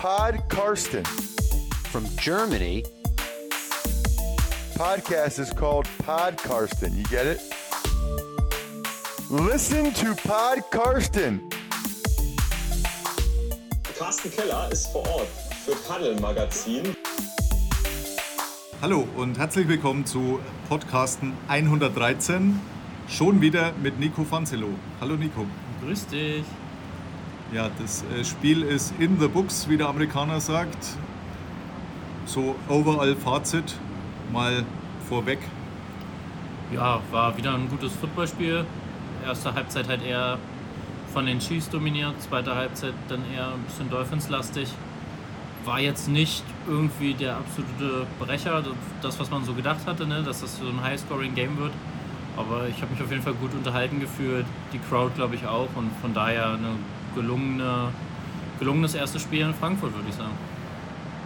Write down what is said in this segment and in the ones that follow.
Pod Karsten. From Germany, Podcast is called Pod Karsten. You get it? Listen to Pod Karsten. Carsten Keller ist vor Ort für Paddel Magazin. Hallo und herzlich willkommen zu Podcasten 113. Schon wieder mit Nico Fanzelo. Hallo Nico. Grüß dich. Ja, das äh, Spiel ist in the books, wie der Amerikaner sagt. So overall Fazit mal vorweg. Ja, war wieder ein gutes Footballspiel. Erste Halbzeit halt eher von den Chiefs dominiert, zweite Halbzeit dann eher ein bisschen Dolphins-lastig. War jetzt nicht irgendwie der absolute Brecher, das was man so gedacht hatte, ne? dass das so ein High-Scoring-Game wird. Aber ich habe mich auf jeden Fall gut unterhalten gefühlt, die Crowd glaube ich auch und von daher eine gelungene, gelungenes erstes Spiel in Frankfurt, würde ich sagen.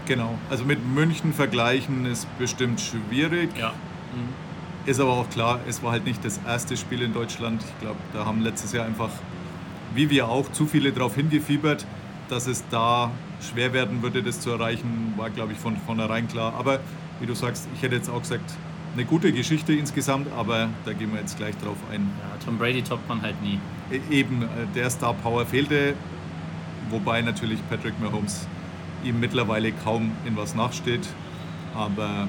Genau, also mit München vergleichen ist bestimmt schwierig. Ja. Mhm. Ist aber auch klar, es war halt nicht das erste Spiel in Deutschland. Ich glaube, da haben letztes Jahr einfach, wie wir auch, zu viele darauf hingefiebert, dass es da schwer werden würde, das zu erreichen, war, glaube ich, von vornherein klar. Aber wie du sagst, ich hätte jetzt auch gesagt, eine gute Geschichte insgesamt, aber da gehen wir jetzt gleich drauf ein. Ja, Tom Brady toppt man halt nie. E- Eben, äh, der Star Power fehlte, wobei natürlich Patrick Mahomes ihm mittlerweile kaum in was nachsteht. Aber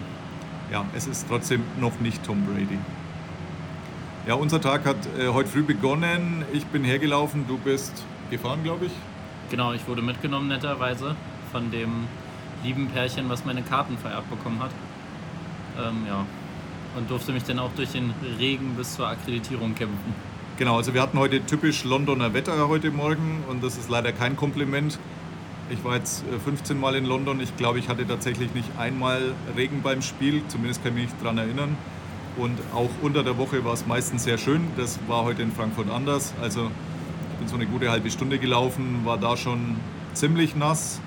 ja, es ist trotzdem noch nicht Tom Brady. Ja, unser Tag hat äh, heute früh begonnen. Ich bin hergelaufen, du bist gefahren, glaube ich. Genau, ich wurde mitgenommen netterweise von dem lieben Pärchen, was meine Karten vererbt bekommen hat. Ähm, ja, und durfte mich dann auch durch den Regen bis zur Akkreditierung kämpfen. Genau, also wir hatten heute typisch Londoner Wetter heute Morgen und das ist leider kein Kompliment. Ich war jetzt äh, 15 Mal in London. Ich glaube, ich hatte tatsächlich nicht einmal Regen beim Spiel. Zumindest kann ich mich daran erinnern. Und auch unter der Woche war es meistens sehr schön. Das war heute in Frankfurt anders. Also ich bin so eine gute halbe Stunde gelaufen, war da schon ziemlich nass,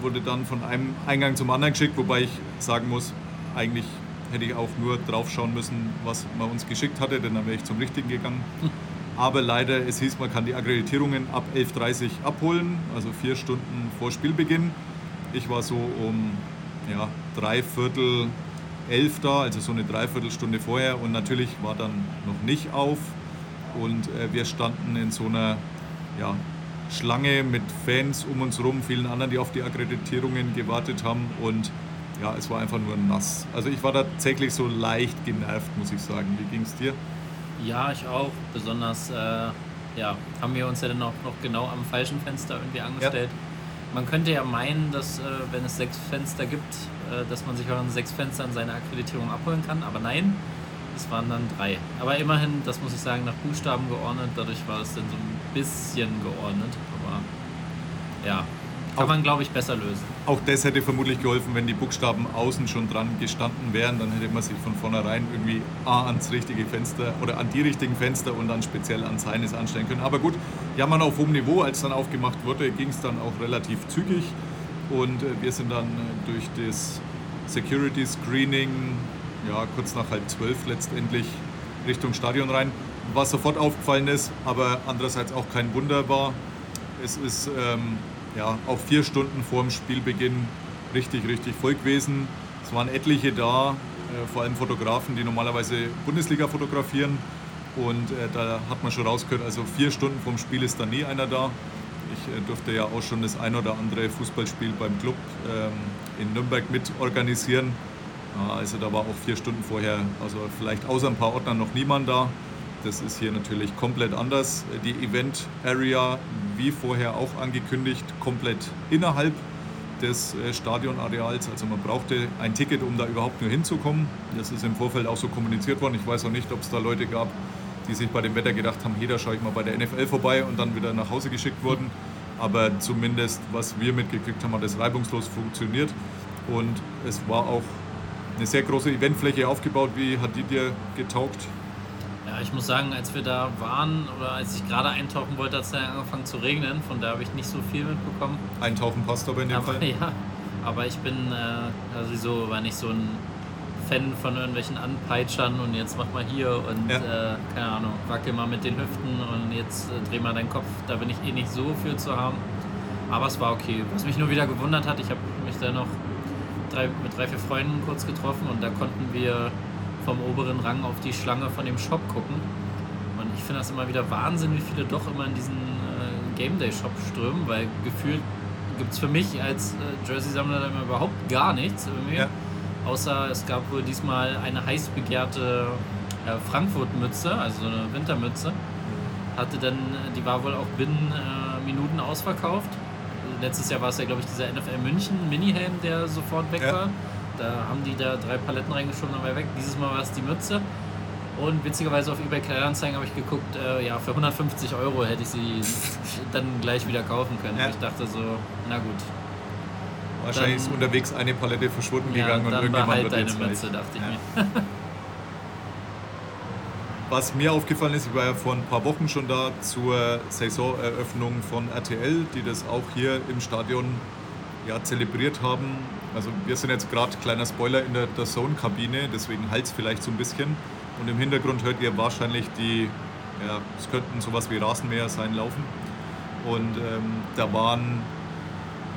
wurde dann von einem Eingang zum anderen geschickt, wobei ich sagen muss, eigentlich hätte ich auch nur drauf schauen müssen, was man uns geschickt hatte, denn dann wäre ich zum Richtigen gegangen. Aber leider, es hieß, man kann die Akkreditierungen ab 11.30 Uhr abholen, also vier Stunden vor Spielbeginn. Ich war so um ja, drei Viertel elf da, also so eine Dreiviertelstunde vorher und natürlich war dann noch nicht auf und äh, wir standen in so einer ja, Schlange mit Fans um uns rum, vielen anderen, die auf die Akkreditierungen gewartet haben und ja, es war einfach nur nass. Also ich war tatsächlich so leicht genervt, muss ich sagen. Wie ging es dir? Ja, ich auch. Besonders äh, ja, haben wir uns ja dann auch noch genau am falschen Fenster irgendwie angestellt. Ja. Man könnte ja meinen, dass äh, wenn es sechs Fenster gibt, äh, dass man sich auch an sechs Fenstern seine Akkreditierung abholen kann. Aber nein, es waren dann drei. Aber immerhin, das muss ich sagen, nach Buchstaben geordnet. Dadurch war es dann so ein bisschen geordnet. Aber ja, kann man, glaube ich, besser lösen. Auch das hätte vermutlich geholfen, wenn die Buchstaben außen schon dran gestanden wären. Dann hätte man sich von vornherein irgendwie A ans richtige Fenster oder an die richtigen Fenster und dann speziell an seines anstellen können. Aber gut, ja, man auf hohem Niveau, als dann aufgemacht wurde, ging es dann auch relativ zügig. Und äh, wir sind dann äh, durch das Security Screening, ja, kurz nach halb zwölf letztendlich Richtung Stadion rein. Was sofort aufgefallen ist, aber andererseits auch kein Wunder war. Es ist ähm, ja, auch vier Stunden vor dem Spielbeginn richtig, richtig voll gewesen. Es waren etliche da, äh, vor allem Fotografen, die normalerweise Bundesliga fotografieren. Und äh, da hat man schon rausgehört, also vier Stunden vorm Spiel ist da nie einer da. Ich äh, durfte ja auch schon das ein oder andere Fußballspiel beim Club ähm, in Nürnberg mit organisieren. also da war auch vier Stunden vorher, also vielleicht außer ein paar Ordnern noch niemand da. Das ist hier natürlich komplett anders. Die Event Area, wie vorher auch angekündigt, komplett innerhalb des äh, Stadionareals. Also man brauchte ein Ticket, um da überhaupt nur hinzukommen. Das ist im Vorfeld auch so kommuniziert worden. Ich weiß auch nicht, ob es da Leute gab, die sich bei dem Wetter gedacht haben, hey, da schaue ich mal bei der NFL vorbei und dann wieder nach Hause geschickt wurden. Aber zumindest, was wir mitgekriegt haben, hat das reibungslos funktioniert. Und es war auch eine sehr große Eventfläche aufgebaut. Wie hat die dir getaugt? Ich muss sagen, als wir da waren oder als ich gerade eintauchen wollte, hat es dann angefangen zu regnen. Von da habe ich nicht so viel mitbekommen. Eintauchen passt aber in dem aber, Fall. Ja, aber ich bin äh, also so, war nicht so ein Fan von irgendwelchen Anpeitschern und jetzt mach mal hier und ja. äh, keine Ahnung, wackel mal mit den Hüften und jetzt äh, dreh mal deinen Kopf. Da bin ich eh nicht so für zu haben. Aber es war okay. Was mich nur wieder gewundert hat, ich habe mich da noch drei, mit drei, vier Freunden kurz getroffen und da konnten wir vom oberen Rang auf die Schlange von dem Shop gucken. Und ich finde das immer wieder Wahnsinn, wie viele doch immer in diesen äh, Game Day Shop strömen, weil gefühlt gibt es für mich als äh, Jersey-Sammler da immer überhaupt gar nichts. Ja. Außer es gab wohl diesmal eine heiß begehrte äh, Frankfurt-Mütze, also so eine Wintermütze. Hatte dann, die war wohl auch binnen äh, Minuten ausverkauft. Letztes Jahr war es ja, glaube ich, dieser NFL München Mini-Helm, der sofort weg Ja. war. Da haben die da drei Paletten reingeschoben, dann war weg. Dieses Mal war es die Mütze. Und witzigerweise auf eBay Kleinanzeigen habe ich geguckt, äh, ja, für 150 Euro hätte ich sie dann gleich wieder kaufen können. Ja. Ich dachte so, na gut, Wahrscheinlich Dann- ist unterwegs eine Palette verschwunden ja, gegangen und irgendjemand behalt wird deine jetzt Mütze, reich. dachte ich Ja. mir. Was mir aufgefallen ist, ich war ja vor ein paar Wochen schon da zur Saisoneröffnung von RTL, die das auch hier im Stadion ja, zelebriert haben. Also wir sind jetzt gerade, kleiner Spoiler, in der, der Zone-Kabine, deswegen halt vielleicht so ein bisschen. Und im Hintergrund hört ihr wahrscheinlich die, ja, es könnten sowas wie Rasenmäher sein, laufen. Und ähm, da waren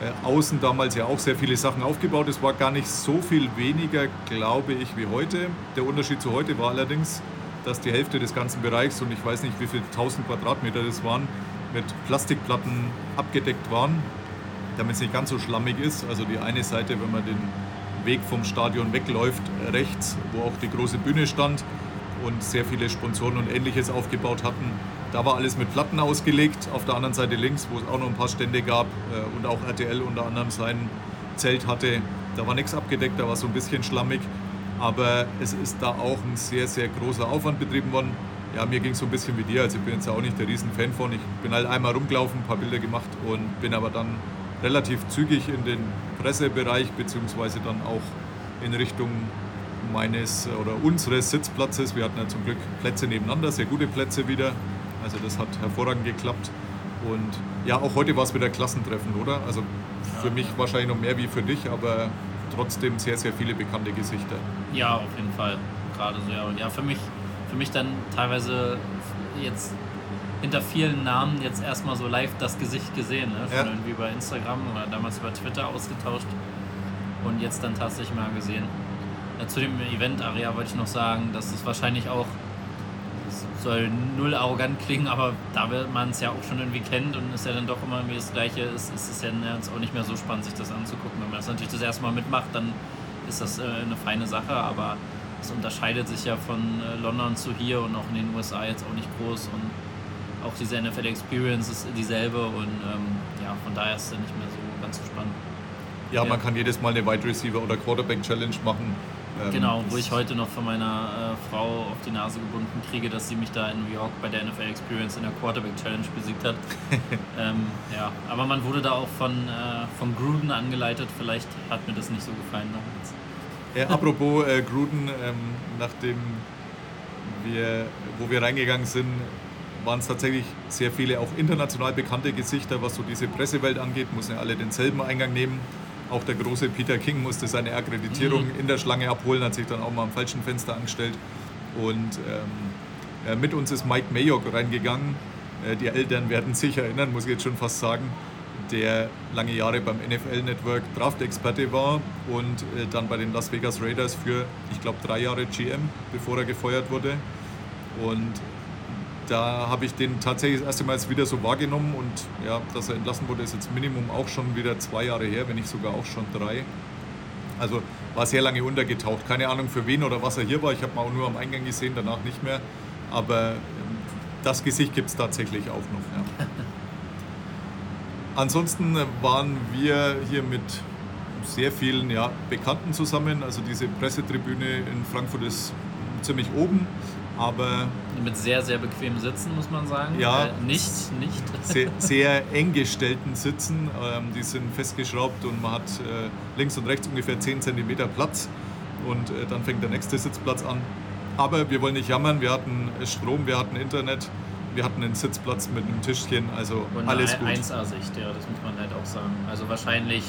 äh, außen damals ja auch sehr viele Sachen aufgebaut. Es war gar nicht so viel weniger, glaube ich, wie heute. Der Unterschied zu heute war allerdings, dass die Hälfte des ganzen Bereichs, und ich weiß nicht, wie viele tausend Quadratmeter das waren, mit Plastikplatten abgedeckt waren, damit es nicht ganz so schlammig ist. Also die eine Seite, wenn man den Weg vom Stadion wegläuft, rechts, wo auch die große Bühne stand und sehr viele Sponsoren und ähnliches aufgebaut hatten. Da war alles mit Platten ausgelegt. Auf der anderen Seite links, wo es auch noch ein paar Stände gab äh, und auch RTL unter anderem sein Zelt hatte, da war nichts abgedeckt, da war so ein bisschen schlammig. Aber es ist da auch ein sehr, sehr großer Aufwand betrieben worden. Ja, mir ging es so ein bisschen wie dir. Also ich bin jetzt auch nicht der Riesenfan von. Ich bin halt einmal rumgelaufen, ein paar Bilder gemacht und bin aber dann relativ zügig in den Pressebereich beziehungsweise dann auch in Richtung meines oder unseres Sitzplatzes. Wir hatten ja zum Glück Plätze nebeneinander, sehr gute Plätze wieder. Also das hat hervorragend geklappt. Und ja, auch heute war es wieder Klassentreffen, oder? Also für mich wahrscheinlich noch mehr wie für dich, aber trotzdem sehr, sehr viele bekannte Gesichter. Ja, auf jeden Fall. Gerade so, ja. Und ja, für mich, für mich dann teilweise jetzt hinter vielen Namen jetzt erstmal so live das Gesicht gesehen. Ne? Schon Ja. irgendwie über Instagram oder damals über Twitter ausgetauscht und jetzt dann tatsächlich mal gesehen. Ja, zu dem Event-Area wollte ich noch sagen, dass es wahrscheinlich auch, es soll null arrogant klingen, aber da man es ja auch schon irgendwie kennt und es ja dann doch immer irgendwie das Gleiche ist, ist es ja jetzt auch nicht mehr so spannend, sich das anzugucken. Wenn man das natürlich das erste Mal mitmacht, dann ist das äh, eine feine Sache, aber es unterscheidet sich ja von äh, London zu hier und auch in den USA jetzt auch nicht groß und auch diese NFL Experience ist dieselbe und ähm, ja, von daher ist es nicht mehr so ganz so spannend. Ja, Ja. man kann jedes Mal eine Wide Receiver oder Quarterback Challenge machen. Ähm, Genau, wo ich heute noch von meiner äh, Frau auf die Nase gebunden kriege, dass sie mich da in New York bei der NFL Experience in der Quarterback Challenge besiegt hat. ähm, ja, aber man wurde da auch von, äh, von Gruden angeleitet. Vielleicht hat mir das nicht so gefallen damals. Äh, apropos äh, Gruden, ähm, nachdem wir, wo wir reingegangen sind, waren es tatsächlich sehr viele auch international bekannte Gesichter, was so diese Pressewelt angeht, mussten ja alle denselben Eingang nehmen. Auch der große Peter King musste seine Akkreditierung in der Schlange abholen, hat sich dann auch mal am falschen Fenster angestellt. Und ähm, äh, mit uns ist Mike Mayock reingegangen. Äh, die Eltern werden sich erinnern, muss ich jetzt schon fast sagen, der lange Jahre beim NFL Network Draft-Experte war und äh, dann bei den Las Vegas Raiders für, ich glaube, drei Jahre GM, bevor er gefeuert wurde. Und da habe ich den tatsächlich das erste Mal wieder so wahrgenommen und ja, dass er entlassen wurde, ist jetzt Minimum auch schon wieder zwei Jahre her, wenn nicht sogar auch schon drei. Also war sehr lange untergetaucht. Keine Ahnung für wen oder was er hier war. Ich habe ihn auch nur am Eingang gesehen, danach nicht mehr. Aber ähm, das Gesicht gibt es tatsächlich auch noch. Ja. Ansonsten waren wir hier mit sehr vielen ja, Bekannten zusammen. Also diese Pressetribüne in Frankfurt ist ziemlich oben, aber Mit sehr, sehr bequemen Sitzen, muss man sagen. Ja. Äh, nicht, nicht. sehr, sehr eng gestellten Sitzen. Ähm, die sind festgeschraubt und man hat äh, links und rechts ungefähr 10 cm Platz und äh, dann fängt der nächste Sitzplatz an. Aber wir wollen nicht jammern, wir hatten Strom, wir hatten Internet, wir hatten einen Sitzplatz mit einem Tischchen, also Und alles gut. 1A-Sicht, ja, das muss man halt auch sagen. Also wahrscheinlich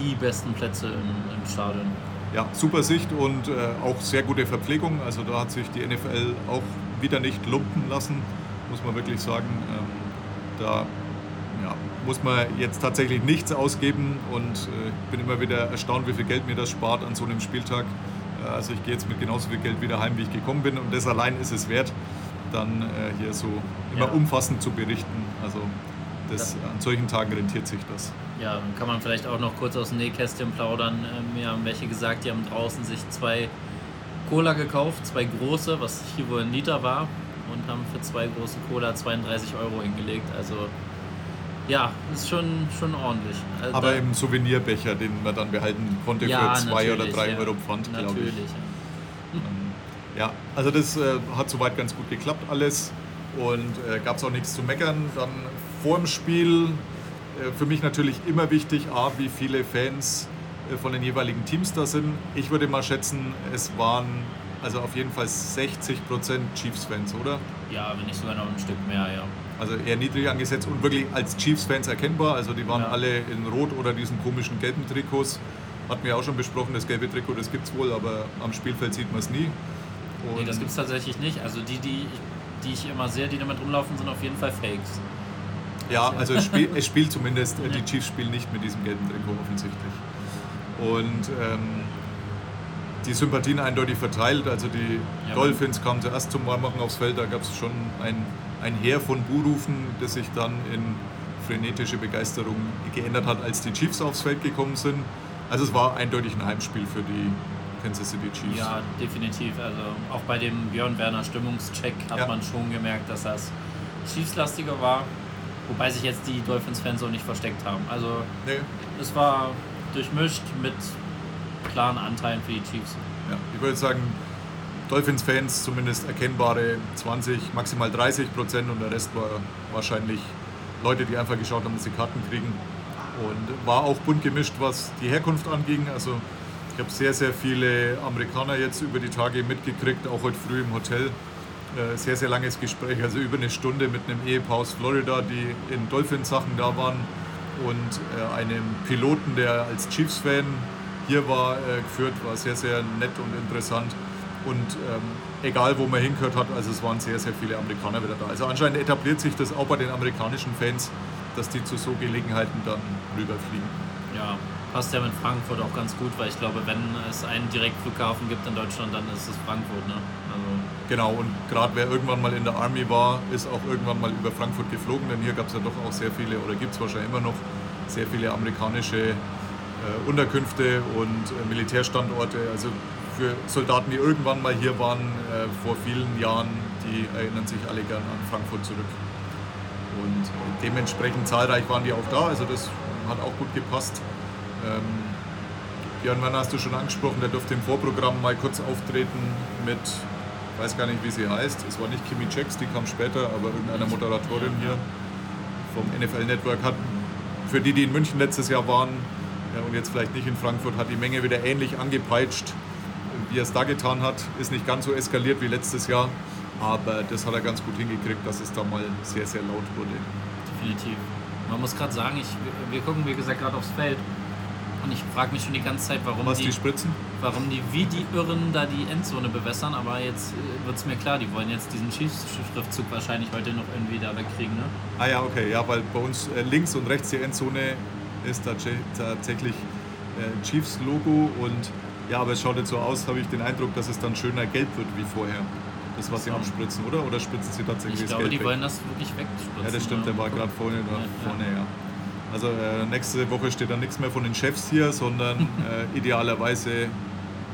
die besten Plätze im, im Stadion. Ja, super Sicht und äh, auch sehr gute Verpflegung. Also da hat sich die NFL auch wieder nicht lumpen lassen, muss man wirklich sagen. Ähm, da ja, muss man jetzt tatsächlich nichts ausgeben und äh, bin immer wieder erstaunt, wie viel Geld mir das spart an so einem Spieltag. Äh, also ich gehe jetzt mit genauso viel Geld wieder heim, wie ich gekommen bin und das allein ist es wert, dann äh, hier so immer Ja. umfassend zu berichten. Also das, an solchen Tagen rentiert sich das. Ja, dann kann man vielleicht auch noch kurz aus dem Nähkästchen plaudern. Ähm, Mir haben welche gesagt, die haben draußen sich zwei Cola gekauft, zwei große, was hier wohl ein Liter war, und haben für zwei große Cola 32 Euro hingelegt. Also ja, ist schon, schon ordentlich. Also Aber da- im Souvenirbecher, den man dann behalten konnte ja, für zwei oder drei ja. Euro Pfand, glaube ich. Natürlich. ja. Ja, also das äh, hat soweit ganz gut geklappt alles und äh, gab es auch nichts zu meckern. Dann vor dem Spiel für mich natürlich immer wichtig, A, wie viele Fans äh, von den jeweiligen Teams da sind. Ich würde mal schätzen, es waren also auf jeden Fall 60% Chiefs-Fans, oder? Ja, wenn nicht sogar noch ein Stück mehr, ja. Also eher niedrig angesetzt und wirklich als Chiefs-Fans erkennbar. Also die waren Ja. alle in Rot oder diesen komischen gelben Trikots. Hatten wir auch schon besprochen, das gelbe Trikot, das gibt es wohl, aber am Spielfeld sieht man es nie. Nee, Und- das gibt es tatsächlich nicht. Also die, die, die ich immer sehe, die damit rumlaufen, sind auf jeden Fall Fakes. Ja, also es, spiel, es spielt zumindest, äh, die Ja. Chiefs spielen nicht mit diesem gelben Trikot offensichtlich. Und ähm, die Sympathien eindeutig verteilt. Also die Ja, Dolphins kamen zuerst zum Warmmachen aufs Feld, da gab es schon ein, ein Heer von Buhrufen, das sich dann in frenetische Begeisterung geändert hat, als die Chiefs aufs Feld gekommen sind. Also es war eindeutig ein Heimspiel für die Kansas City Chiefs. Ja, definitiv. Also auch bei dem Björn Werner Stimmungscheck hat Ja. man schon gemerkt, dass das Chiefs-lastiger war. Wobei sich jetzt die Dolphins-Fans auch nicht versteckt haben. Also Nee, es war durchmischt mit klaren Anteilen für die Chiefs. Ja, ich würde sagen, Dolphins-Fans zumindest erkennbare 20, maximal 30 Prozent und der Rest war wahrscheinlich Leute, die einfach geschaut haben, dass sie Karten kriegen. Und war auch bunt gemischt, was die Herkunft anging. Also ich habe sehr, sehr viele Amerikaner jetzt über die Tage mitgekriegt, auch heute früh im Hotel. Äh, Sehr, sehr langes Gespräch, also über eine Stunde mit einem Ehepaar aus Florida, die in Dolphins-Sachen da waren und äh, einem Piloten, der als Chiefs-Fan hier war, äh, geführt, war sehr, sehr nett und interessant. Und ähm, egal, wo man hingehört hat, also es waren sehr, sehr viele Amerikaner wieder da. Also anscheinend etabliert sich das auch bei den amerikanischen Fans, dass die zu so Gelegenheiten dann rüberfliegen. Ja, passt ja mit Frankfurt auch ganz gut, weil ich glaube, wenn es einen Direktflughafen gibt in Deutschland, dann ist es Frankfurt. Ne? Also, Genau, und gerade wer irgendwann mal in der Army war, ist auch irgendwann mal über Frankfurt geflogen, denn hier gab es ja doch auch sehr viele, oder gibt es wahrscheinlich immer noch, sehr viele amerikanische äh, Unterkünfte und äh, Militärstandorte. Also für Soldaten, die irgendwann mal hier waren, äh, vor vielen Jahren, die erinnern sich alle gern an Frankfurt zurück. Und äh, dementsprechend zahlreich waren die auch da, also das hat auch gut gepasst. Ähm, Björn Werner hast du schon angesprochen, der durfte im Vorprogramm mal kurz auftreten mit, weiß gar nicht, wie sie heißt. Es war nicht Kimi Checks, die kam später, aber irgendeiner Moderatorin hier vom NFL Network hat, für die, die in München letztes Jahr waren ja, und jetzt vielleicht nicht in Frankfurt, hat die Menge wieder ähnlich angepeitscht, wie er es da getan hat. Ist nicht ganz so eskaliert wie letztes Jahr, aber das hat er ganz gut hingekriegt, dass es da mal sehr, sehr laut wurde. definitiv. Man muss gerade sagen, ich, wir gucken, wie gesagt, gerade aufs Feld. Und ich frage mich schon die ganze Zeit, warum Was die, die Spritzen? warum die wie die Irren da die Endzone bewässern. Aber jetzt wird es mir klar, die wollen jetzt diesen Chiefs-Schriftzug wahrscheinlich heute noch irgendwie da wegkriegen. Ne? Ah ja, okay, ja, weil bei uns äh, links und rechts die Endzone ist tatsä- tatsächlich äh, Chiefs-Logo und ja, aber es schaut jetzt so aus, habe ich den Eindruck, dass es dann schöner gelb wird wie vorher. Das, was sie So. abspritzen, oder? Oder spritzen sie tatsächlich Ich das glaube, Gelb die weg? wollen das wirklich wegspritzen. Ja, das stimmt, der war gerade vorne, da, Ja, ja. vorne, ja. Also äh, nächste Woche steht dann nichts mehr von den Chefs hier, sondern äh, idealerweise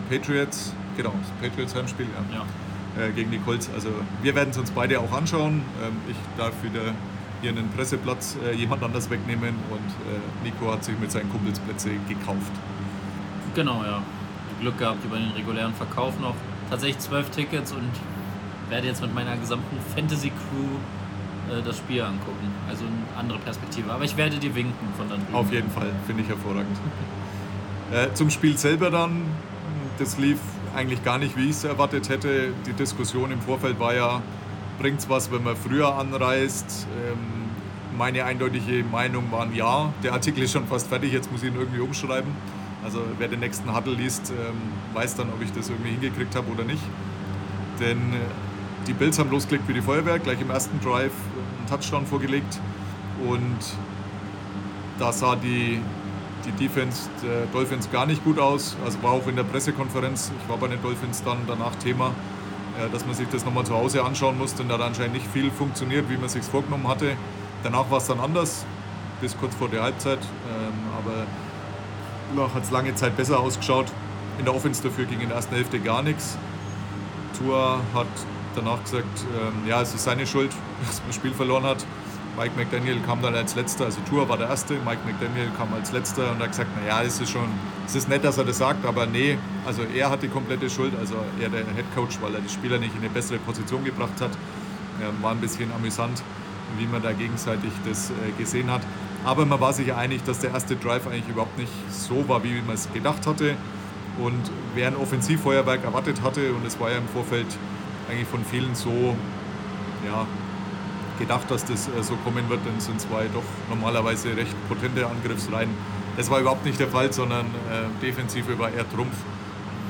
Patriots, genau, das Patriots Heimspiel, ja. Ja. äh, gegen die Colts. Also wir werden es uns beide auch anschauen. Ähm, ich darf wieder hier einen Presseplatz äh, jemand anders wegnehmen und äh, Nico hat sich mit seinen Kumpels Plätze gekauft. Genau, ja. Glück gehabt über den regulären Verkauf noch. Tatsächlich zwölf Tickets und werde jetzt mit meiner gesamten Fantasy-Crew äh, das Spiel angucken. Also eine andere Perspektive. Aber ich werde dir winken von dann. Auf jeden Fall, finde ich hervorragend. Äh, zum Spiel selber dann, das lief eigentlich gar nicht, wie ich es erwartet hätte. Die Diskussion im Vorfeld war ja, bringt es was, wenn man früher anreist? Ähm, meine eindeutige Meinung war ein Ja. Der Artikel ist schon fast fertig, jetzt muss ich ihn irgendwie umschreiben. Also wer den nächsten Huddle liest, ähm, weiß dann, ob ich das irgendwie hingekriegt habe oder nicht. Denn äh, die Bills haben losgelegt wie die Feuerwehr, gleich im ersten Drive einen Touchdown vorgelegt und da sah die, die Defense der Dolphins gar nicht gut aus. Also war auch in der Pressekonferenz, ich war bei den Dolphins dann danach Thema, äh, dass man sich das nochmal zu Hause anschauen musste. Und da hat anscheinend nicht viel funktioniert, wie man sich vorgenommen hatte. Danach war es dann anders, bis kurz vor der Halbzeit. Ähm, aber danach hat es lange Zeit besser ausgeschaut. In der Offense dafür ging in der ersten Hälfte gar nichts. Tua hat danach gesagt, ähm, ja, es ist seine Schuld, dass man das Spiel verloren hat. Mike McDaniel kam dann als letzter, also Tour war der erste, Mike McDaniel kam als letzter und hat gesagt, naja, es ist schon, es ist nett, dass er das sagt, aber nee, also er hat die komplette Schuld, also er der Head Coach, weil er die Spieler nicht in eine bessere Position gebracht hat. Ja, war ein bisschen amüsant, wie man da gegenseitig das äh, gesehen hat. Aber man war sich einig, dass der erste Drive eigentlich überhaupt nicht so war, wie man es gedacht hatte. Und wer ein Offensivfeuerwerk erwartet hatte, und es war ja im Vorfeld eigentlich von vielen so ja, gedacht, dass das äh, so kommen wird, denn sind zwei doch normalerweise recht potente Angriffsreihen. Das war überhaupt nicht der Fall, sondern äh, Defensive war eher Trumpf.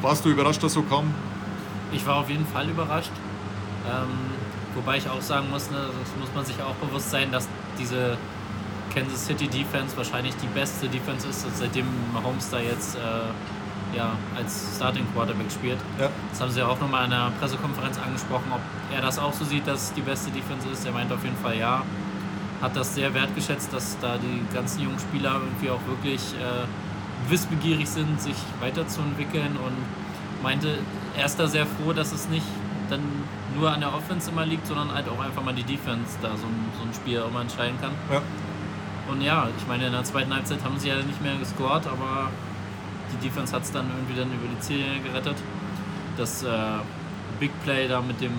Warst du überrascht, dass so kam? Ich war auf jeden Fall überrascht. Ähm, wobei ich auch sagen muss, ne, das muss man sich auch bewusst sein, dass diese Kansas City Defense wahrscheinlich die beste Defense ist, seitdem Mahomes da jetzt äh, ja, als Starting Quarterback spielt. Ja. Das haben sie ja auch nochmal in der Pressekonferenz angesprochen, ob er das auch so sieht, dass es die beste Defense ist. Er meint auf jeden Fall ja. Hat das sehr wertgeschätzt, dass da die ganzen jungen Spieler irgendwie auch wirklich äh, wissbegierig sind, sich weiterzuentwickeln und meinte, er ist da sehr froh, dass es nicht dann nur an der Offense immer liegt, sondern halt auch einfach mal die Defense da so ein, so ein Spiel mal entscheiden kann. Ja. Und ja, ich meine, in der zweiten Halbzeit haben sie ja nicht mehr gescored, aber die Defense hat es dann irgendwie dann über die Ziellinie gerettet. Das äh, Big Play da mit dem,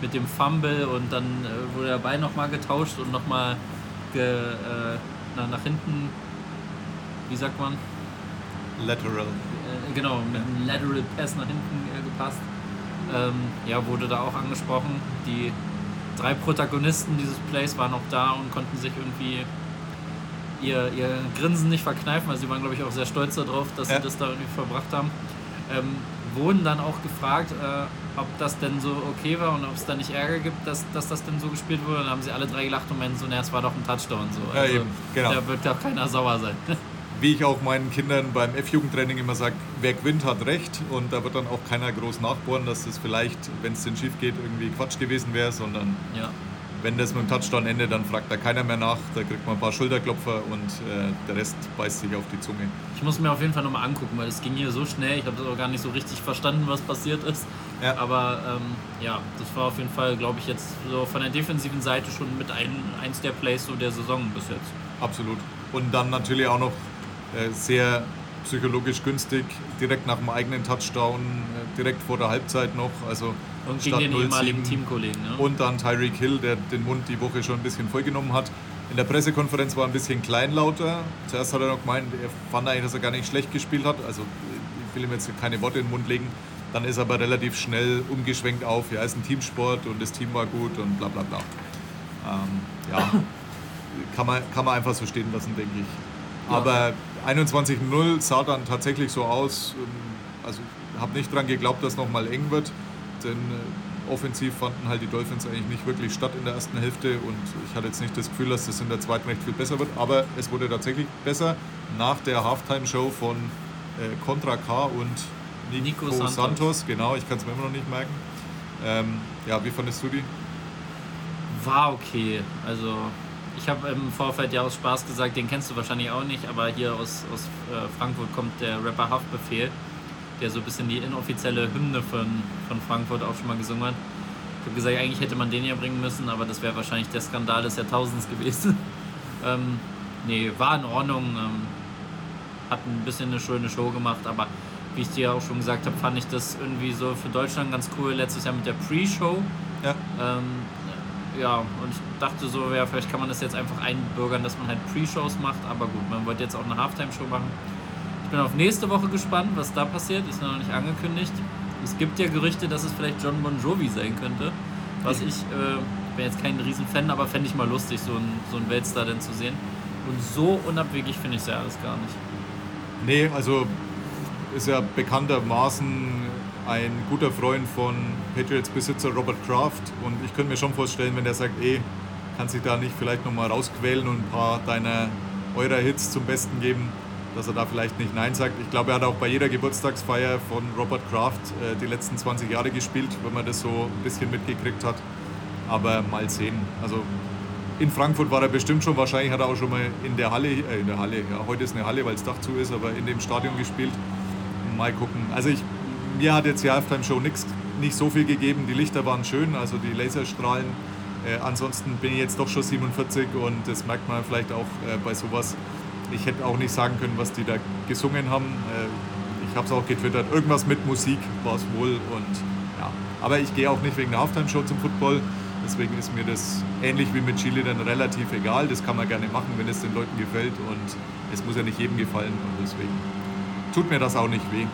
mit dem Fumble und dann äh, wurde der Ball nochmal getauscht und nochmal ge, äh, na, nach hinten, wie sagt man? Lateral. Äh, genau, mit einem Lateral Pass nach hinten äh, gepasst. Ähm, ja, wurde da auch angesprochen. Die drei Protagonisten dieses Plays waren auch da und konnten sich irgendwie ihr, ihr Grinsen nicht verkneifen, weil sie waren, glaube ich, auch sehr stolz darauf, dass Ja. sie das da irgendwie verbracht haben. Ähm, wurden dann auch gefragt, äh, ob das denn so okay war und ob es da nicht Ärger gibt, dass, dass das denn so gespielt wurde. Dann haben sie alle drei gelacht und meinten so, naja, es war doch ein Touchdown. So. Ja, eben, genau. Da wird doch keiner sauer sein. Wie ich auch meinen Kindern beim F-Jugendtraining immer sage, wer gewinnt, hat recht. Und da wird dann auch keiner groß nachbohren, dass das vielleicht, wenn es denn schief geht, irgendwie Quatsch gewesen wäre, sondern ja. Wenn das mit dem Touchdown endet, dann fragt da keiner mehr nach. Da kriegt man ein paar Schulterklopfer und äh, der Rest beißt sich auf die Zunge. Ich muss mir auf jeden Fall nochmal angucken, weil es ging hier so schnell. Ich habe das auch gar nicht so richtig verstanden, was passiert ist. Ja. Aber ähm, ja, das war auf jeden Fall, glaube ich, jetzt so von der defensiven Seite schon mit ein, eins der Plays so der Saison bis jetzt. Absolut. Und dann natürlich auch noch äh, sehr psychologisch günstig, direkt nach dem eigenen Touchdown, äh, direkt vor der Halbzeit noch. Also Und gegen den 0-7. ehemaligen Teamkollegen. Ne? Und dann Tyreek Hill, der den Mund die Woche schon ein bisschen vollgenommen hat. In der Pressekonferenz war er ein bisschen kleinlauter. Zuerst hat er noch gemeint, er fand eigentlich, dass er gar nicht schlecht gespielt hat. Also ich will ihm jetzt keine Worte in den Mund legen. Dann ist er aber relativ schnell umgeschwenkt auf, ja, ist ein Teamsport und das Team war gut und bla bla bla. Ähm, ja, kann man, kann man einfach so stehen lassen, denke ich. Aber 21-0 sah dann tatsächlich so aus. ähm, Also habe nicht dran geglaubt, dass nochmal eng wird. Denn äh, offensiv fanden halt die Dolphins eigentlich nicht wirklich statt in der ersten Hälfte. Und ich hatte jetzt nicht das Gefühl, dass das in der zweiten recht viel besser wird. Aber es wurde tatsächlich besser nach der Halftime-Show von äh, Contra K und Nico, Nico Santos. Santos. Genau, ich kann es mir immer noch nicht merken. Ähm, ja, wie fandest du die? War okay. Also ich habe im Vorfeld ja aus Spaß gesagt, den kennst du wahrscheinlich auch nicht, aber hier aus, aus äh, Frankfurt kommt der Rapper Haftbefehl, der so ein bisschen die inoffizielle Hymne von, von Frankfurt auch schon mal gesungen hat. Ich habe gesagt, eigentlich hätte man den hier bringen müssen, aber das wäre wahrscheinlich der Skandal des Jahrtausends gewesen. ähm, nee, war in Ordnung. Ähm, hat ein bisschen eine schöne Show gemacht, aber wie ich dir auch schon gesagt habe, fand ich das irgendwie so für Deutschland ganz cool. Letztes Jahr mit der Pre-Show. Ja, Ähm, ja, und ich dachte so, ja, vielleicht kann man das jetzt einfach einbürgern, dass man halt Pre-Shows macht, aber gut, man wollte jetzt auch eine Halftime-Show machen. Ich bin auf nächste Woche gespannt, was da passiert, ist noch nicht angekündigt. Es gibt ja Gerüchte, dass es vielleicht John Bon Jovi sein könnte, was ich, äh, ich bin jetzt kein Riesenfan, aber fände ich mal lustig, so einen so einen Weltstar denn zu sehen. Und so unabwegig finde ich es ja alles gar nicht. Nee, also ist ja bekanntermaßen ein guter Freund von Patriots-Besitzer Robert Kraft und ich könnte mir schon vorstellen, wenn der sagt, ey, kannst dich da nicht vielleicht nochmal rausquälen und ein paar deiner eurer Hits zum Besten geben, dass er da vielleicht nicht Nein sagt. Ich glaube, er hat auch bei jeder Geburtstagsfeier von Robert Kraft äh, die letzten 20 Jahre gespielt, wenn man das so ein bisschen mitgekriegt hat. Aber mal sehen. Also in Frankfurt war er bestimmt schon, wahrscheinlich hat er auch schon mal in der Halle, äh, in der Halle, ja, heute ist eine Halle, weil das Dach zu ist, aber in dem Stadion gespielt. Mal gucken. Also ich, mir hat jetzt die Halftime-Show nicht so viel gegeben. Die Lichter waren schön, also die Laserstrahlen. Äh, ansonsten bin ich jetzt doch schon 47 und das merkt man vielleicht auch äh, bei sowas. Ich hätte auch nicht sagen können, was die da gesungen haben. Äh, ich habe es auch getwittert. Irgendwas mit Musik war es wohl und ja. Aber ich gehe auch nicht wegen der Halftime-Show zum Football. Deswegen ist mir das ähnlich wie mit Chile dann relativ egal. Das kann man gerne machen, wenn es den Leuten gefällt und es muss ja nicht jedem gefallen und deswegen tut mir das auch nicht weh.